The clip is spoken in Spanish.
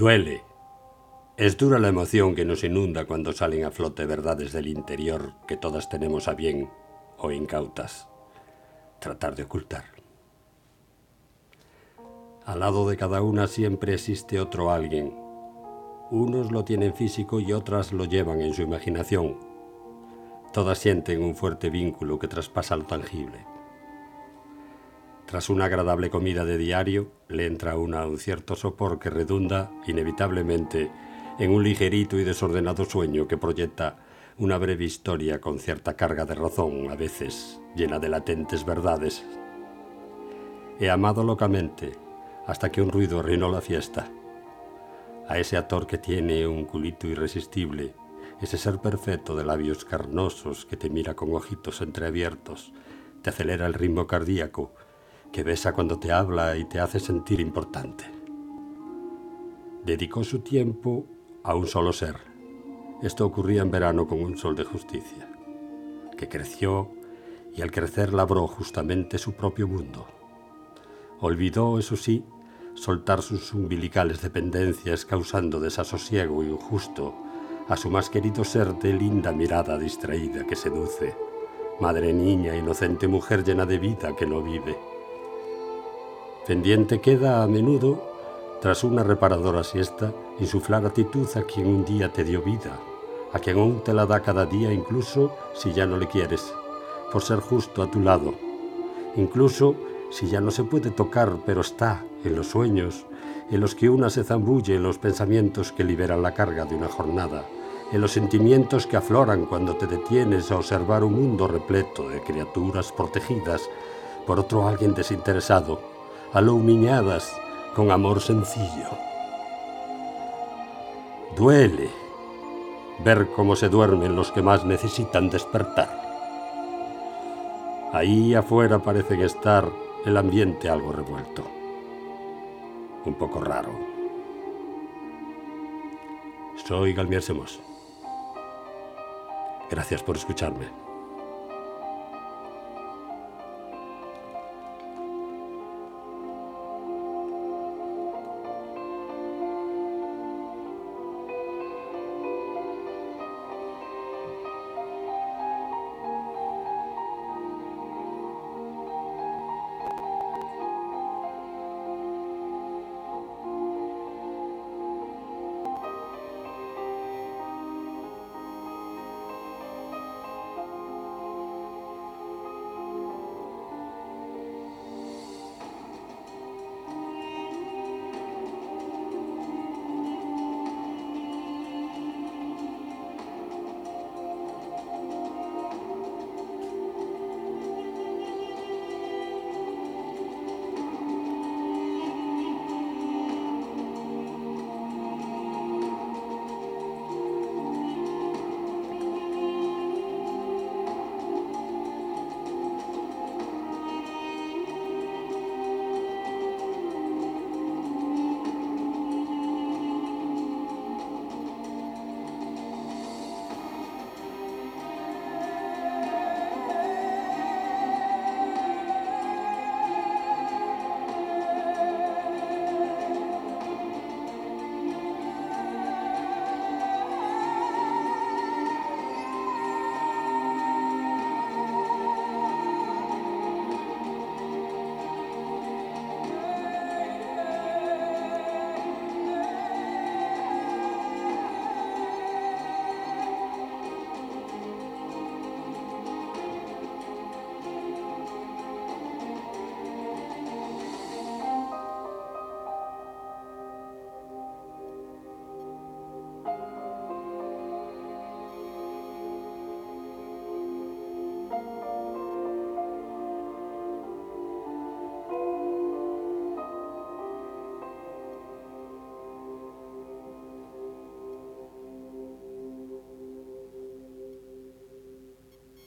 Duele. Es dura la emoción que nos inunda cuando salen a flote verdades del interior que todas tenemos a bien o incautas tratar de ocultar. Al lado de cada una siempre existe otro alguien. Unos lo tienen físico y otras lo llevan en su imaginación. Todas sienten un fuerte vínculo que traspasa lo tangible. Tras una agradable comida de diario, le entra una un cierto sopor que redunda, inevitablemente, en un ligerito y desordenado sueño que proyecta una breve historia con cierta carga de razón, a veces llena de latentes verdades. He amado locamente hasta que un ruido arruinó la fiesta. A ese actor que tiene un culito irresistible, ese ser perfecto de labios carnosos que te mira con ojitos entreabiertos, te acelera el ritmo cardíaco, que besa cuando te habla y te hace sentir importante. Dedicó su tiempo a un solo ser. Esto ocurría en verano con un sol de justicia, que creció y al crecer labró justamente su propio mundo. Olvidó, eso sí, soltar sus umbilicales dependencias causando desasosiego injusto a su más querido ser de linda mirada distraída que seduce, madre niña, inocente mujer llena de vida que no vive Pendiente queda a menudo, tras una reparadora siesta, insuflar actitud a quien un día te dio vida, a quien aún te la da cada día incluso si ya no le quieres, por ser justo a tu lado. Incluso si ya no se puede tocar, pero está en los sueños, en los que una se zambulle en los pensamientos que liberan la carga de una jornada, en los sentimientos que afloran cuando te detienes a observar un mundo repleto de criaturas protegidas por otro alguien desinteresado aluminadas con amor sencillo. Duele ver cómo se duermen los que más necesitan despertar. Ahí afuera parece estar el ambiente algo revuelto, un poco raro. Soy Galmier Semos. Gracias por escucharme.